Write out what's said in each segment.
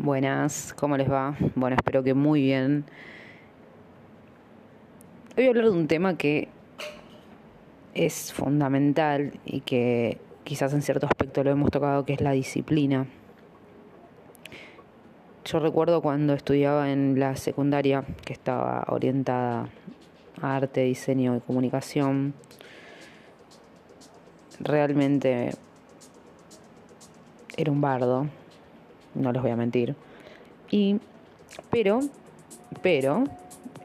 Buenas, ¿cómo les va? Bueno, espero que muy bien. Hoy voy a hablar de un tema que es fundamental y que quizás en cierto aspecto lo hemos tocado, que es la disciplina. Yo recuerdo cuando estudiaba en la secundaria, que estaba orientada a arte, diseño y comunicación, realmente era un bardo, no les voy a mentir. Y, pero, pero,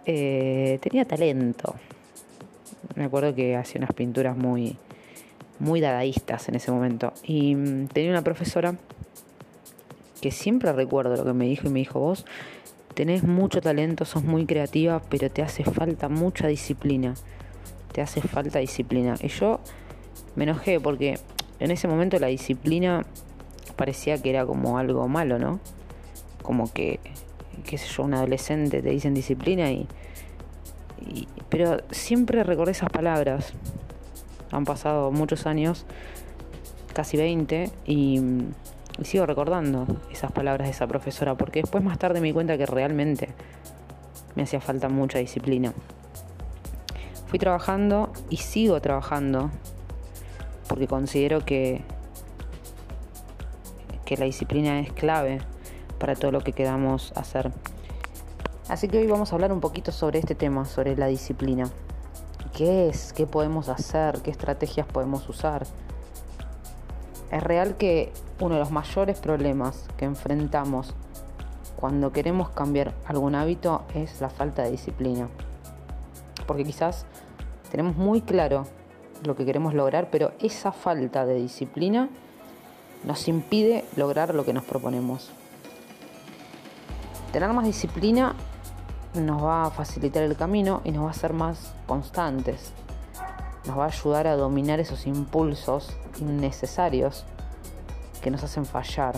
eh, tenía talento. Me acuerdo que hacía unas pinturas muy, muy dadaístas en ese momento. Y mm, tenía una profesora que siempre recuerdo lo que me dijo y me dijo, vos tenés mucho talento, sos muy creativa, pero te hace falta mucha disciplina. Te hace falta disciplina. Y yo me enojé porque en ese momento la disciplina parecía que era como algo malo, ¿no? Como que, qué sé yo, un adolescente te dicen disciplina y, pero siempre recordé esas palabras. Han pasado muchos años, casi 20, y, y sigo recordando esas palabras de esa profesora, porque después más tarde me di cuenta que realmente me hacía falta mucha disciplina. Fui trabajando y sigo trabajando porque considero que que la disciplina es clave para todo lo que queramos hacer. Así que hoy vamos a hablar un poquito sobre este tema, sobre la disciplina. ¿Qué es? ¿Qué podemos hacer? ¿Qué estrategias podemos usar? Es real que uno de los mayores problemas que enfrentamos cuando queremos cambiar algún hábito es la falta de disciplina. Porque quizás tenemos muy claro lo que queremos lograr, pero esa falta de disciplina nos impide lograr lo que nos proponemos. Tener más disciplina nos va a facilitar el camino y nos va a hacer más constantes. Nos va a ayudar a dominar esos impulsos innecesarios que nos hacen fallar.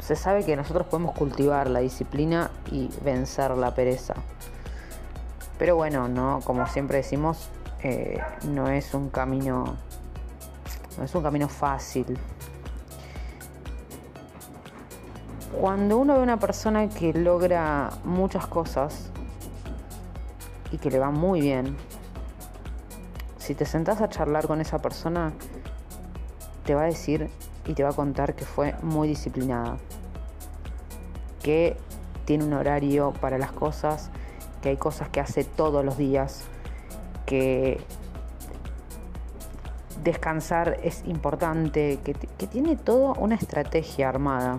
Se sabe que nosotros podemos cultivar la disciplina y vencer la pereza. Pero bueno, no, como siempre decimos, eh, no es un camino es un camino fácil. Cuando uno ve a una persona que logra muchas cosas y que le va muy bien, si te sentás a charlar con esa persona, te va a decir y te va a contar que fue muy disciplinada, que tiene un horario para las cosas, que hay cosas que hace todos los días, que descansar es importante, que, tiene todo una estrategia armada,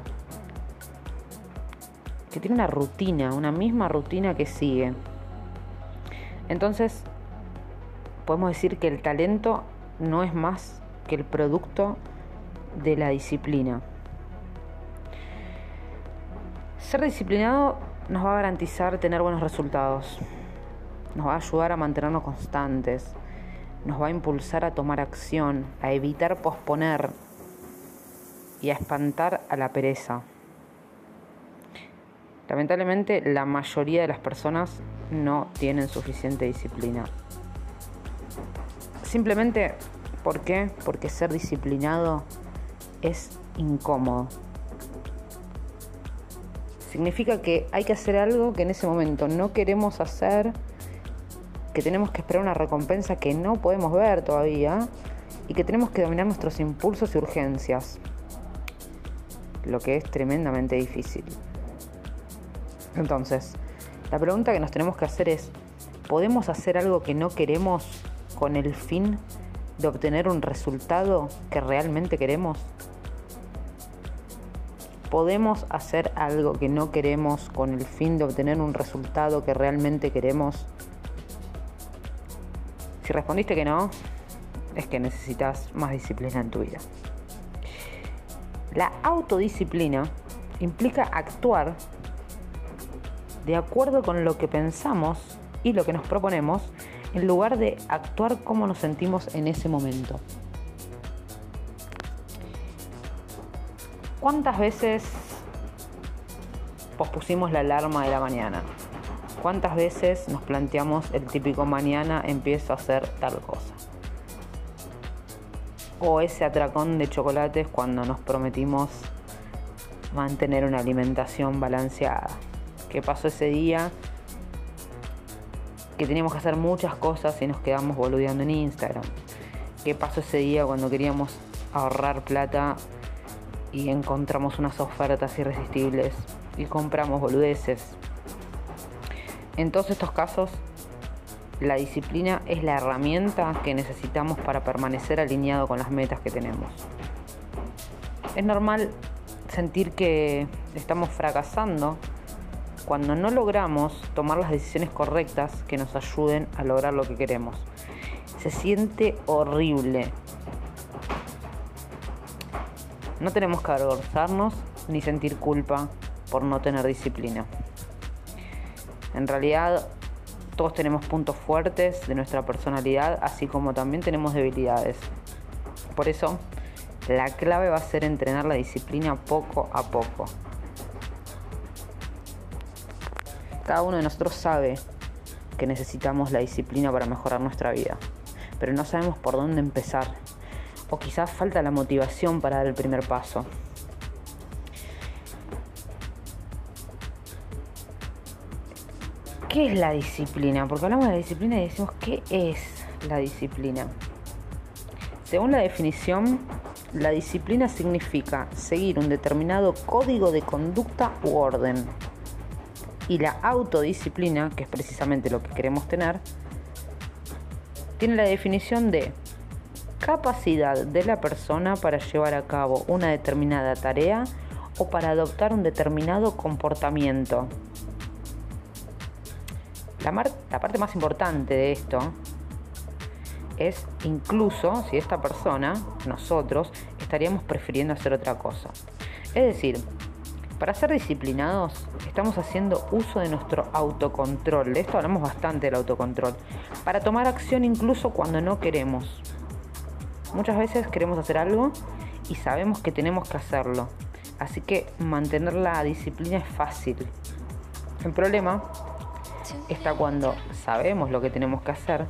que tiene una rutina, una misma rutina que sigue. Entonces, podemos decir que el talento no es más que el producto de la disciplina. Ser disciplinado nos va a garantizar tener buenos resultados, nos va a ayudar a mantenernos constantes, nos va a impulsar a tomar acción, a evitar posponer y a espantar a la pereza. Lamentablemente la mayoría de las personas no tienen suficiente disciplina. Simplemente, ¿por qué? Porque ser disciplinado es incómodo. Significa que hay que hacer algo que en ese momento no queremos hacer que tenemos que esperar una recompensa que no podemos ver todavía y que tenemos que dominar nuestros impulsos y urgencias, lo que es tremendamente difícil. Entonces, la pregunta que nos tenemos que hacer es, ¿podemos hacer algo que no queremos con el fin de obtener un resultado que realmente queremos? ¿Podemos hacer algo que no queremos con el fin de obtener un resultado que realmente queremos? Si respondiste que no, es que necesitas más disciplina en tu vida. La autodisciplina implica actuar de acuerdo con lo que pensamos y lo que nos proponemos en lugar de actuar como nos sentimos en ese momento. ¿Cuántas veces pospusimos la alarma de la mañana? ¿Cuántas veces nos planteamos el típico mañana empiezo a hacer tal cosa? o ese atracón de chocolates cuando nos prometimos mantener una alimentación balanceada. ¿Qué pasó ese día? Que teníamos que hacer muchas cosas y nos quedamos boludeando en Instagram. ¿Qué pasó ese día cuando queríamos ahorrar plata y encontramos unas ofertas irresistibles y compramos boludeces? En todos estos casos, la disciplina es la herramienta que necesitamos para permanecer alineado con las metas que tenemos. Es normal sentir que estamos fracasando cuando no logramos tomar las decisiones correctas que nos ayuden a lograr lo que queremos. Se siente horrible. No tenemos que avergonzarnos ni sentir culpa por no tener disciplina. En realidad, todos tenemos puntos fuertes de nuestra personalidad, así como también tenemos debilidades. Por eso, la clave va a ser entrenar la disciplina poco a poco. Cada uno de nosotros sabe que necesitamos la disciplina para mejorar nuestra vida, pero no sabemos por dónde empezar. O quizás falta la motivación para dar el primer paso. ¿Qué es la disciplina? Porque hablamos de disciplina y decimos, ¿qué es la disciplina? Según la definición, la disciplina significa seguir un determinado código de conducta u orden. Y la autodisciplina, que es precisamente lo que queremos tener, tiene la definición de capacidad de la persona para llevar a cabo una determinada tarea o para adoptar un determinado comportamiento. La, parte más importante de esto es incluso si esta persona, nosotros, estaríamos prefiriendo hacer otra cosa. Es decir, para ser disciplinados estamos haciendo uso de nuestro autocontrol. De esto hablamos bastante del autocontrol. Para tomar acción incluso cuando no queremos. Muchas veces queremos hacer algo y sabemos que tenemos que hacerlo. Así que mantener la disciplina es fácil. El problema está cuando sabemos lo que tenemos que hacer,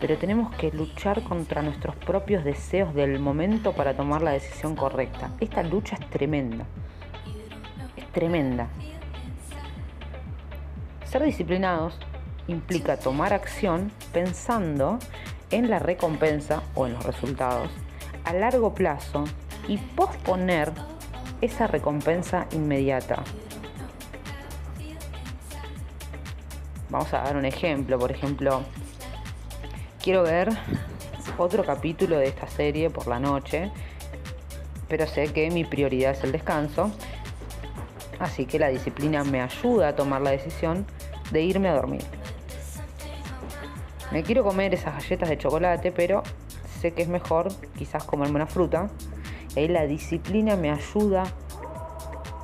pero tenemos que luchar contra nuestros propios deseos del momento para tomar la decisión correcta. Esta lucha es tremenda. Es tremenda. Ser disciplinados implica tomar acción pensando en la recompensa o en los resultados a largo plazo y posponer esa recompensa inmediata. Vamos a dar un ejemplo, por ejemplo, quiero ver otro capítulo de esta serie por la noche, pero sé que mi prioridad es el descanso, así que la disciplina me ayuda a tomar la decisión de irme a dormir. Me quiero comer esas galletas de chocolate, pero sé que es mejor quizás comerme una fruta. Y la disciplina me ayuda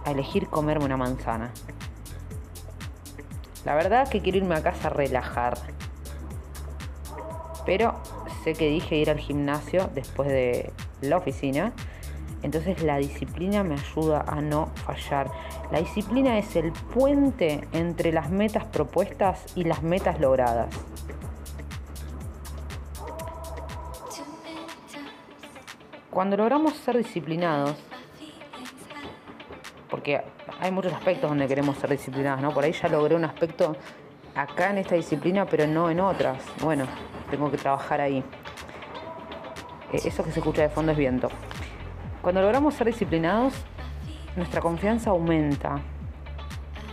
a elegir comerme una manzana. La verdad que quiero irme a casa a relajar. Pero sé que dije ir al gimnasio después de la oficina. Entonces la disciplina me ayuda a no fallar. La disciplina es el puente entre las metas propuestas y las metas logradas. Cuando logramos ser disciplinados, porque hay muchos aspectos donde queremos ser disciplinados, ¿no? Por ahí ya logré un aspecto acá en esta disciplina, pero no en otras. Bueno, tengo que trabajar ahí. Eh, eso que se escucha de fondo es viento. Cuando logramos ser disciplinados, nuestra confianza aumenta.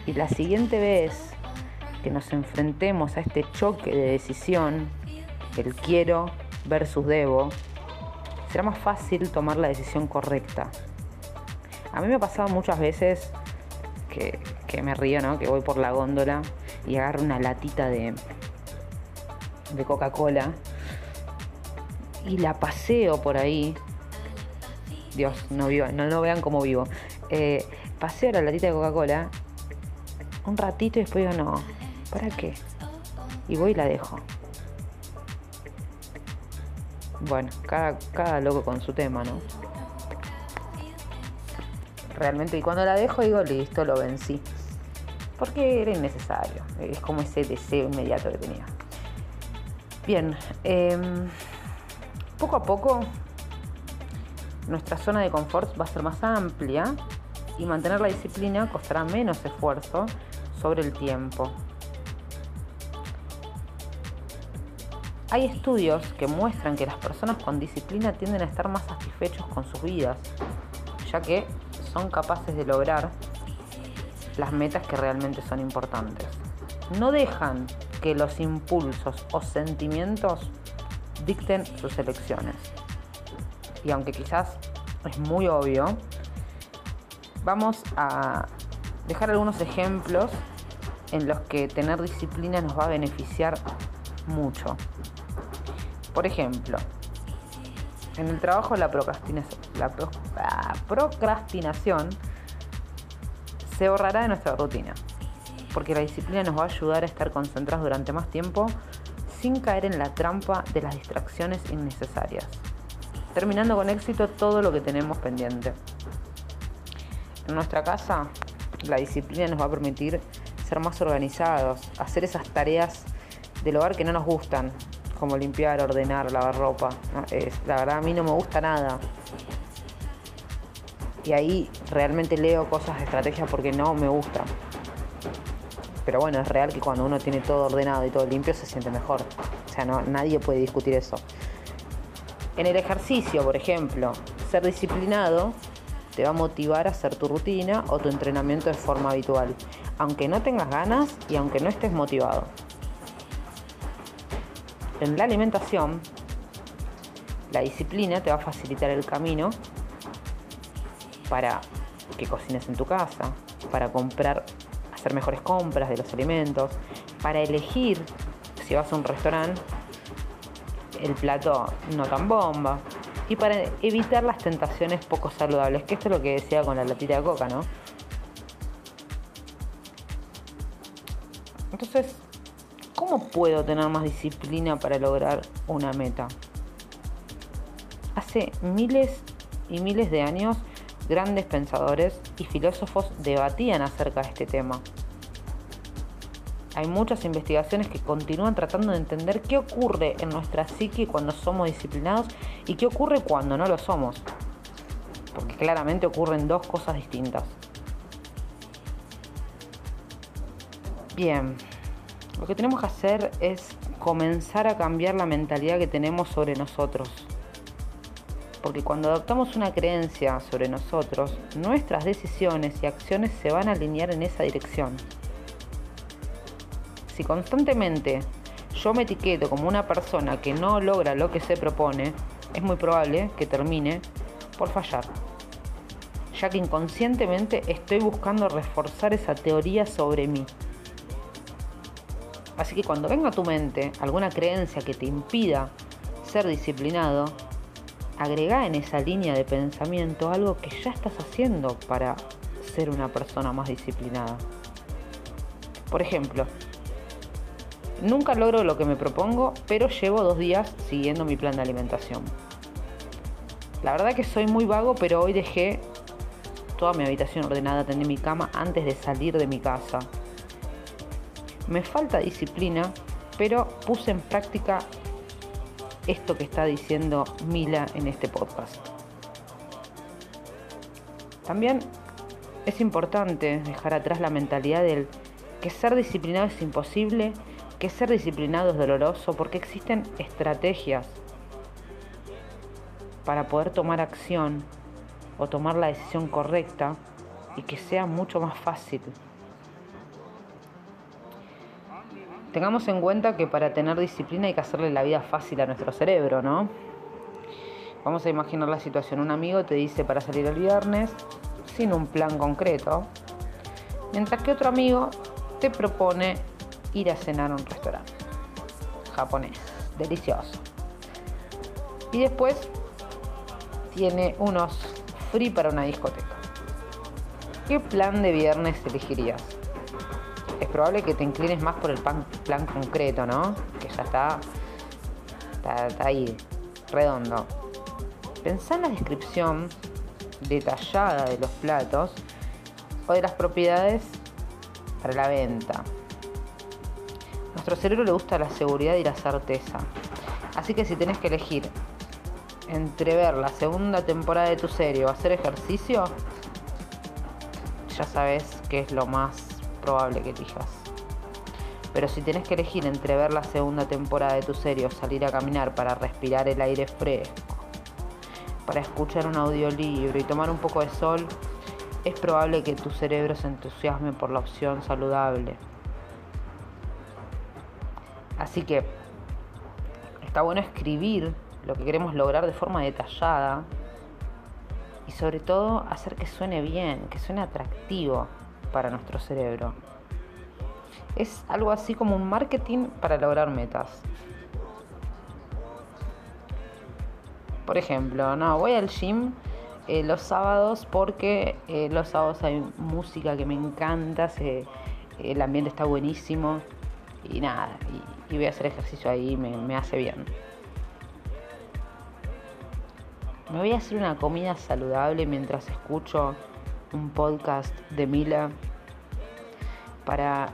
Y la siguiente vez que nos enfrentemos a este choque de decisión, el quiero versus debo, será más fácil tomar la decisión correcta. A mí me ha pasado muchas veces que, me río, ¿no? Que voy por la góndola y agarro una latita de, de Coca-Cola y la paseo por ahí. Dios, no vivo, no lo vean como vivo. Eh, paseo la latita de Coca-Cola un ratito y después digo, no, ¿para qué? Y voy y la dejo. Bueno, cada loco con su tema, ¿no? Realmente. Y cuando la dejo digo, listo, lo vencí. Porque era innecesario. Es como ese deseo inmediato que tenía. Bien, em, poco a poco nuestra zona de confort va a ser más amplia y mantener la disciplina costará menos esfuerzo sobre el tiempo. Hay estudios que muestran que las personas con disciplina tienden a estar más satisfechos con sus vidas, ya que son capaces de lograr las metas que realmente son importantes. No dejan que los impulsos o sentimientos dicten sus elecciones. Y aunque quizás es muy obvio, vamos a dejar algunos ejemplos en los que tener disciplina nos va a beneficiar mucho. Por ejemplo, en el trabajo la procrastinación, la, procrastinación se borrará de nuestra rutina, porque la disciplina nos va a ayudar a estar concentrados durante más tiempo sin caer en la trampa de las distracciones innecesarias, terminando con éxito todo lo que tenemos pendiente. En nuestra casa, la disciplina nos va a permitir ser más organizados, hacer esas tareas del hogar que no nos gustan, como limpiar, ordenar, lavar ropa. la verdad a mí no me gusta nada. Y ahí realmente leo cosas de estrategia porque no me gusta. Pero bueno, es real que cuando uno tiene todo ordenado y todo limpio se siente mejor. O sea, no, nadie puede discutir eso. En el ejercicio, por ejemplo, ser disciplinado te va a motivar a hacer tu rutina o tu entrenamiento de forma habitual, aunque no tengas ganas y aunque no estés motivado. En la alimentación, la disciplina te va a facilitar el camino para que cocines en tu casa, para comprar, hacer mejores compras de los alimentos, para elegir si vas a un restaurante el plato no tan bomba y para evitar las tentaciones poco saludables, que esto es lo que decía con la latita de coca, ¿no? Entonces, ¿cómo puedo tener más disciplina para lograr una meta? Hace miles y miles de años grandes pensadores y filósofos debatían acerca de este tema. Hay muchas investigaciones que continúan tratando de entender qué ocurre en nuestra psique cuando somos disciplinados y qué ocurre cuando no lo somos. Porque claramente ocurren dos cosas distintas. Bien, lo que tenemos que hacer es comenzar a cambiar la mentalidad que tenemos sobre nosotros porque cuando adoptamos una creencia sobre nosotros, nuestras decisiones y acciones se van a alinear en esa dirección. Si constantemente yo me etiqueto como una persona que no logra lo que se propone, es muy probable que termine por fallar, ya que inconscientemente estoy buscando reforzar esa teoría sobre mí. Así que cuando venga a tu mente alguna creencia que te impida ser disciplinado, agrega en esa línea de pensamiento algo que ya estás haciendo para ser una persona más disciplinada. Por ejemplo, nunca logro lo que me propongo, pero llevo dos días siguiendo mi plan de alimentación. La verdad que soy muy vago, pero hoy dejé toda mi habitación ordenada, tendí mi cama antes de salir de mi casa. Me falta disciplina, pero puse en práctica esto que está diciendo Mila en este podcast. También es importante dejar atrás la mentalidad del que ser disciplinado es imposible, que ser disciplinado es doloroso, porque existen estrategias para poder tomar acción o tomar la decisión correcta y que sea mucho más fácil Tengamos en cuenta que para tener disciplina hay que hacerle la vida fácil a nuestro cerebro, ¿no? Vamos a imaginar la situación. Un amigo te dice para salir el viernes sin un plan concreto, mientras que otro amigo te propone ir a cenar a un restaurante japonés, delicioso. Y después tiene unos free para una discoteca. ¿Qué plan de viernes elegirías? Es probable que te inclines más por el plan, concreto, ¿no? Que ya está, ahí, redondo. Pensá en la descripción detallada de los platos o de las propiedades para la venta. nuestro cerebro le gusta la seguridad y la certeza. Así que si tenés que elegir entre ver la segunda temporada de tu serie o hacer ejercicio, ya sabes que es lo más probable que elijas. Pero si tenés que elegir entre ver la segunda temporada de tu serie o salir a caminar para respirar el aire fresco, para escuchar un audiolibro y tomar un poco de sol, es probable que tu cerebro se entusiasme por la opción saludable. Así que está bueno escribir lo que queremos lograr de forma detallada y sobre todo hacer que suene bien, que suene atractivo para nuestro cerebro. Es algo así como un marketing para lograr metas. Por ejemplo, no, voy al gym eh, los sábados porque eh, los sábados hay música que me encanta, el ambiente está buenísimo y nada, y, voy a hacer ejercicio ahí, me hace bien. Me voy a hacer una comida saludable mientras escucho un podcast de Mila para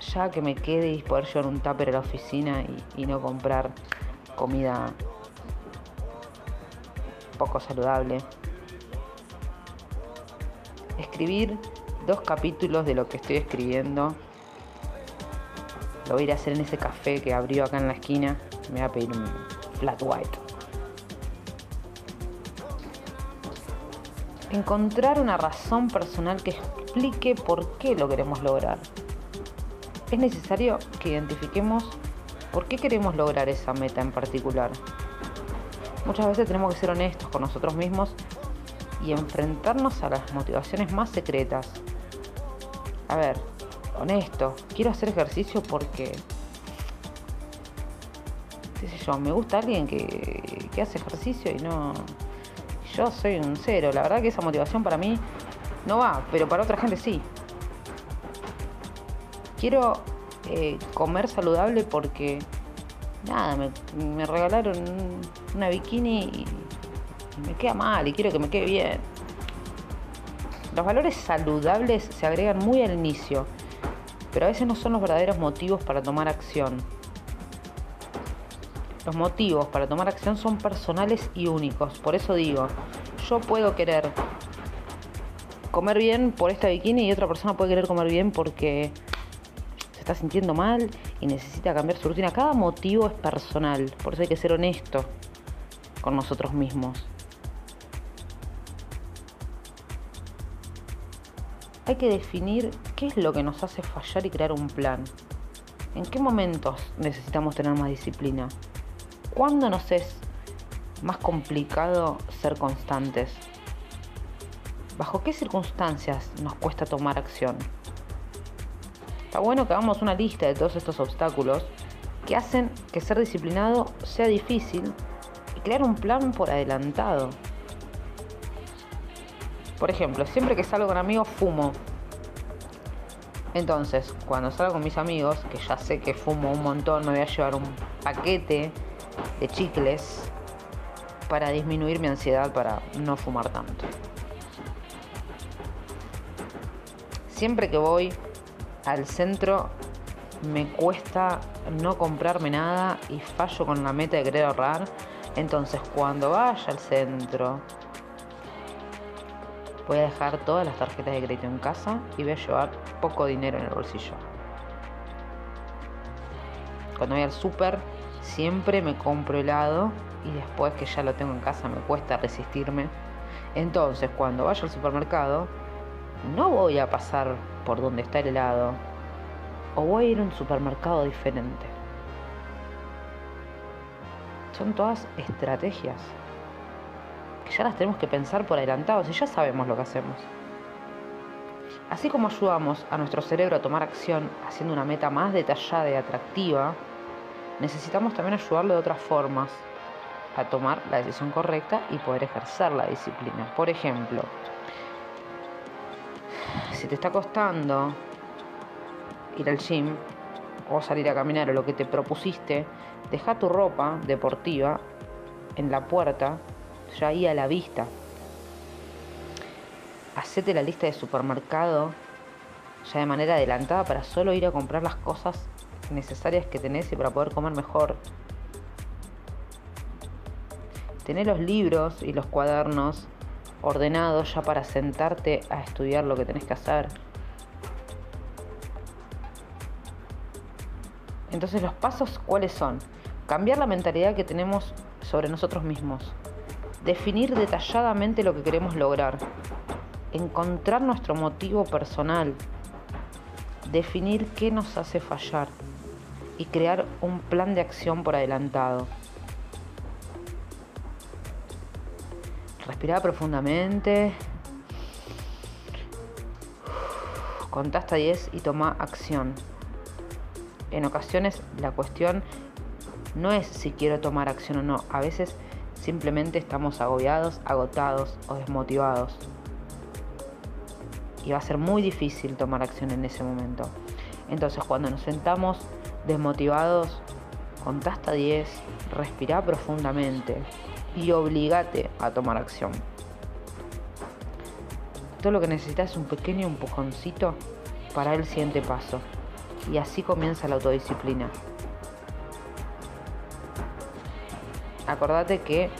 ya que me quede y poder llevar un tupper a la oficina y, no comprar comida poco saludable. Escribir dos capítulos de lo que estoy escribiendo. Lo voy a ir a hacer en ese café que abrió acá en la esquina. Me voy a pedir un flat white. Encontrar una razón personal que explique por qué lo queremos lograr es necesario que identifiquemos por qué queremos lograr esa meta en particular. Muchas veces tenemos que ser honestos con nosotros mismos y enfrentarnos a las motivaciones más secretas. A ver, honesto, quiero hacer ejercicio porque, qué sé yo, me gusta alguien que, que hace ejercicio y no... Yo soy un cero, la verdad que esa motivación para mí no va, pero para otra gente sí quiero eh, comer saludable porque, nada, me, regalaron una bikini y, me queda mal y quiero que me quede bien. Los valores saludables se agregan muy al inicio, pero a veces no son los verdaderos motivos para tomar acción. Los motivos para tomar acción son personales y únicos. Por eso digo, yo puedo querer comer bien por esta bikini y otra persona puede querer comer bien porque está sintiendo mal y necesita cambiar su rutina. Cada motivo es personal, por eso hay que ser honesto con nosotros mismos. Hay que definir qué es lo que nos hace fallar y crear un plan. ¿En qué momentos necesitamos tener más disciplina? ¿Cuándo nos es más complicado ser constantes? ¿Bajo qué circunstancias nos cuesta tomar acción? Está bueno que hagamos una lista de todos estos obstáculos que hacen que ser disciplinado sea difícil y crear un plan por adelantado. Por ejemplo, siempre que salgo con amigos fumo. Entonces, cuando salgo con mis amigos, que ya sé que fumo un montón, me voy a llevar un paquete de chicles para disminuir mi ansiedad para no fumar tanto. Siempre que voy al centro me cuesta no comprarme nada y fallo con la meta de querer ahorrar. Entonces cuando vaya al centro voy a dejar todas las tarjetas de crédito en casa y voy a llevar poco dinero en el bolsillo. Cuando voy al súper siempre me compro helado y después que ya lo tengo en casa me cuesta resistirme. Entonces cuando vaya al supermercado no voy a pasar por donde está el helado o voy a ir a un supermercado diferente. Son todas estrategias que ya las tenemos que pensar por adelantados y ya sabemos lo que hacemos. Así como ayudamos a nuestro cerebro a tomar acción haciendo una meta más detallada y atractiva, necesitamos también ayudarlo de otras formas a tomar la decisión correcta y poder ejercer la disciplina. Por ejemplo, si te está costando ir al gym o salir a caminar o lo que te propusiste, deja tu ropa deportiva en la puerta, ya ahí a la vista. Hacete la lista de supermercado ya de manera adelantada para solo ir a comprar las cosas necesarias que tenés y para poder comer mejor. Tener los libros y los cuadernos ordenados ya para sentarte a estudiar lo que tenés que hacer. Entonces los pasos, ¿cuáles son? Cambiar la mentalidad que tenemos sobre nosotros mismos. Definir detalladamente lo que queremos lograr. Encontrar nuestro motivo personal. Definir qué nos hace fallar. Y crear un plan de acción por adelantado. Respira profundamente. Contá hasta 10 y toma acción en ocasiones la cuestión no es si quiero tomar acción o no, a veces simplemente estamos agobiados, agotados o desmotivados. Y va a ser muy difícil tomar acción en ese momento. Entonces cuando nos sentamos desmotivados, contá hasta 10, respira profundamente y obligate a tomar acción. Todo lo que necesitas es un pequeño empujoncito para el siguiente paso y así comienza la autodisciplina. Acordate que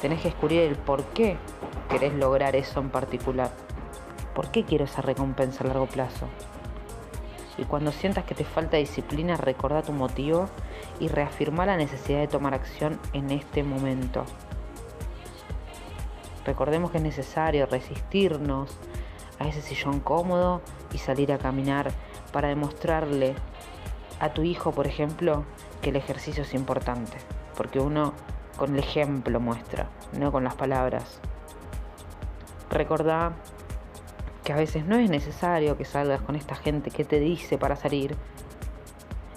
tenés que descubrir el por qué querés lograr eso en particular. ¿Por qué quiero esa recompensa a largo plazo? Y cuando sientas que te falta disciplina, recuerda tu motivo y reafirma la necesidad de tomar acción en este momento. Recordemos que es necesario resistirnos a ese sillón cómodo y salir a caminar para demostrarle a tu hijo, por ejemplo, que el ejercicio es importante, porque uno con el ejemplo muestra, no con las palabras. Recordá que a veces no es necesario que salgas con esta gente que te dice para salir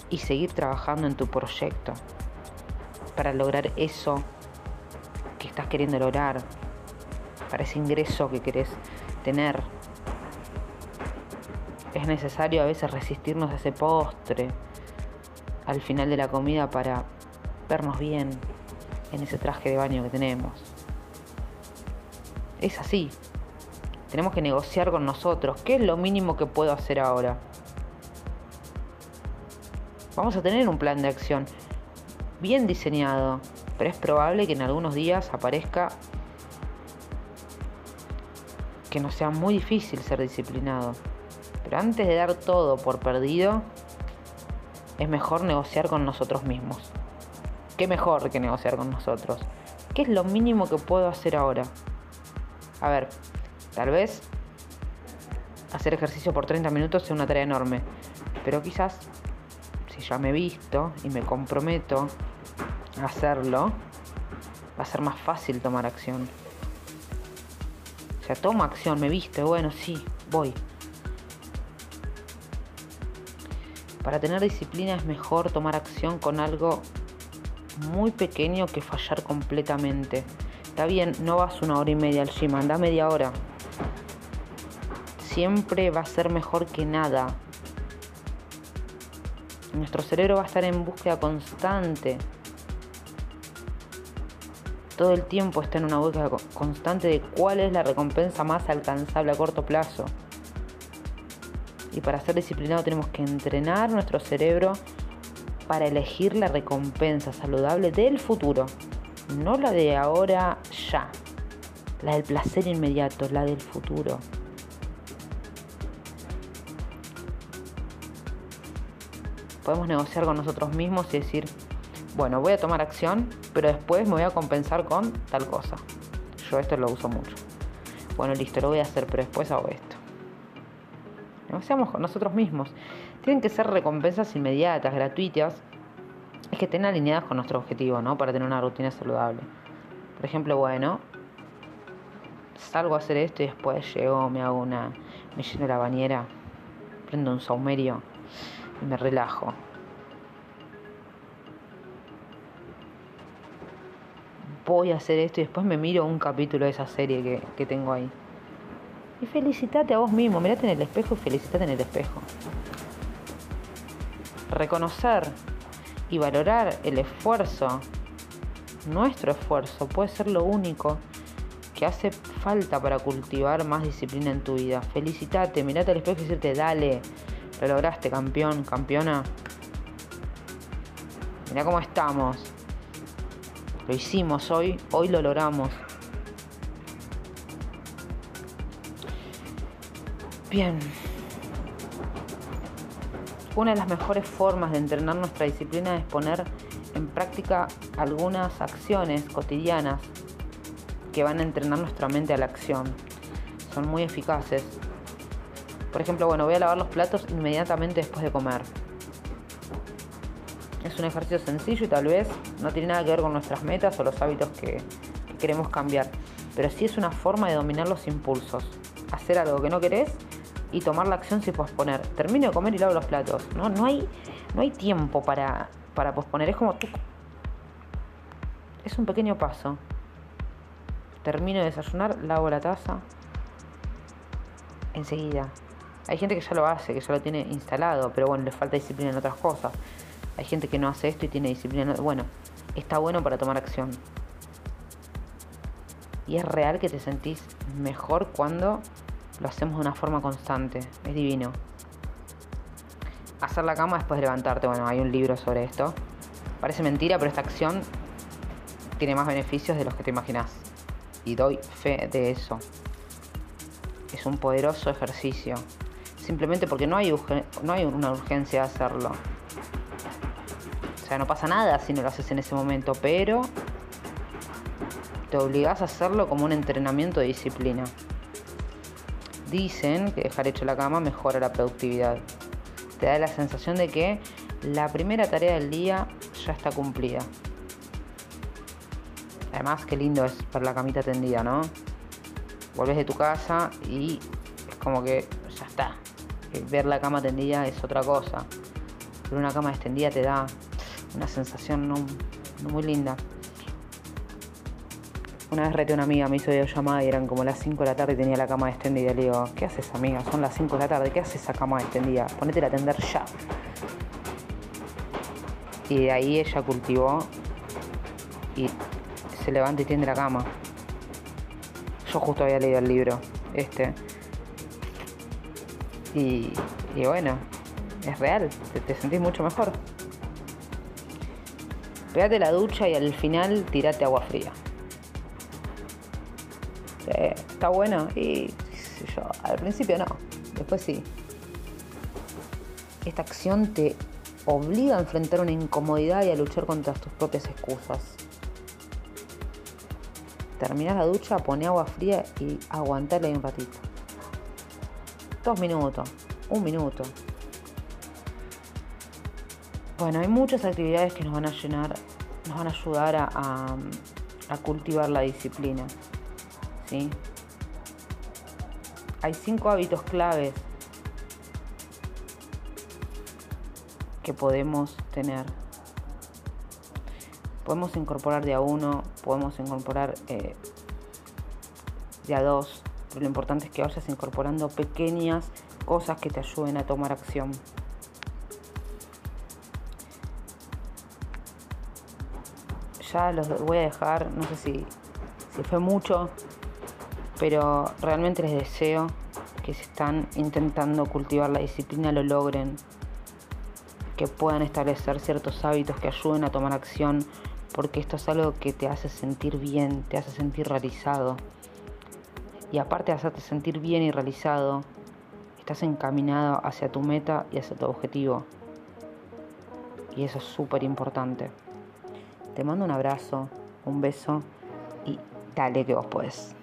y seguir trabajando en tu proyecto para lograr eso que estás queriendo lograr, para ese ingreso que querés tener es necesario a veces resistirnos a ese postre al final de la comida para vernos bien en ese traje de baño que tenemos. Es así. Tenemos que negociar con nosotros. ¿Qué es lo mínimo que puedo hacer ahora? Vamos a tener un plan de acción bien diseñado, pero es probable que en algunos días aparezca que nos sea muy difícil ser disciplinado. Pero antes de dar todo por perdido, es mejor negociar con nosotros mismos. ¿Qué mejor que negociar con nosotros? ¿Qué es lo mínimo que puedo hacer ahora? A ver, tal vez hacer ejercicio por 30 minutos sea una tarea enorme, pero quizás si ya me he visto y me comprometo a hacerlo, va a ser más fácil tomar acción. O sea, tomo acción, me viste, bueno, sí, voy. Para tener disciplina es mejor tomar acción con algo muy pequeño que fallar completamente. Está bien, no vas una hora y media al gym, anda media hora. Siempre va a ser mejor que nada. Nuestro cerebro va a estar en búsqueda constante. Todo el tiempo está en una búsqueda constante de cuál es la recompensa más alcanzable a corto plazo. Y para ser disciplinado tenemos que entrenar nuestro cerebro para elegir la recompensa saludable del futuro, no la de ahora ya, la del placer inmediato, la del futuro. Podemos negociar con nosotros mismos y decir, bueno, voy a tomar acción, pero después me voy a compensar con tal cosa. Yo esto lo uso mucho. Bueno, listo, lo voy a hacer, pero después hago esto negociamos con nosotros mismos. Tienen que ser recompensas inmediatas, gratuitas, es que estén alineadas con nuestro objetivo, ¿no? Para tener una rutina saludable. Por ejemplo, bueno, salgo a hacer esto y después llego, me hago una, me lleno la bañera, prendo un saumerio me relajo. Voy a hacer esto y después me miro un capítulo de esa serie que, que tengo ahí. Y felicitate a vos mismo, mirate en el espejo y felicitate en el espejo. Reconocer y valorar el esfuerzo, nuestro esfuerzo, puede ser lo único que hace falta para cultivar más disciplina en tu vida. Felicitate, mirate al espejo y decirte, dale, lo lograste, campeón, campeona. Mira cómo estamos. Lo hicimos hoy, hoy lo logramos. Bien. Una de las mejores formas de entrenar nuestra disciplina es poner en práctica algunas acciones cotidianas que van a entrenar nuestra mente a la acción. Son muy eficaces. Por ejemplo, bueno, voy a lavar los platos inmediatamente después de comer. Es un ejercicio sencillo y tal vez no tiene nada que ver con nuestras metas o los hábitos que, queremos cambiar. Pero sí es una forma de dominar los impulsos. Hacer algo que no querés y tomar la acción sin posponer. Termino de comer y lavo los platos. No, no, hay, no hay tiempo para, posponer. Es como... Es un pequeño paso. Termino de desayunar, lavo la taza. Enseguida. Hay gente que ya lo hace, que ya lo tiene instalado, pero bueno, le falta disciplina en otras cosas. Hay gente que no hace esto y tiene disciplina. Bueno, está bueno para tomar acción. Y es real que te sentís mejor cuando lo hacemos de una forma constante. Es divino. Hacer la cama después de levantarte. Bueno, hay un libro sobre esto. Parece mentira, pero esta acción tiene más beneficios de los que te imaginas. Y doy fe de eso. Es un poderoso ejercicio. Simplemente porque no hay, no hay una urgencia de hacerlo. O sea, no pasa nada si no lo haces en ese momento, pero te obligas a hacerlo como un entrenamiento de disciplina. Dicen que dejar hecho la cama mejora la productividad. Te da la sensación de que la primera tarea del día ya está cumplida. Además, qué lindo es ver la camita tendida, ¿no? Vuelves de tu casa y es como que ya está. Ver la cama tendida es otra cosa. Pero una cama extendida te da una sensación no, muy linda. Una vez reté una amiga, me hizo llamada y eran como las 5 de la tarde y tenía la cama extendida. Le digo, ¿qué haces amiga? Son las 5 de la tarde, ¿qué haces esa cama extendida? Ponete a atender ya. Y de ahí ella cultivó y se levanta y tiende la cama. Yo justo había leído el libro, este. Y, bueno, es real, te sentís mucho mejor. Pegate la ducha y al final tirate agua fría. está bueno y yo, al principio no, después sí. Esta acción te obliga a enfrentar una incomodidad y a luchar contra tus propias excusas. Terminás la ducha, pone agua fría y aguantale ahí un ratito. Dos minutos, un minuto, bueno, hay muchas actividades que nos van a llenar, nos van a ayudar a, cultivar la disciplina. ¿sí? Hay cinco hábitos claves que podemos tener. Podemos incorporar de a uno, podemos incorporar eh, de a dos, pero lo importante es que vayas incorporando pequeñas cosas que te ayuden a tomar acción. ya los voy a dejar, no sé si, si fue mucho, pero realmente les deseo que si están intentando cultivar la disciplina lo logren, que puedan establecer ciertos hábitos que ayuden a tomar acción, porque esto es algo que te hace sentir bien, te hace sentir realizado. Y aparte de hacerte sentir bien y realizado, estás encaminado hacia tu meta y hacia tu objetivo. Y eso es súper importante. Te mando un abrazo, un beso y dale que vos puedes.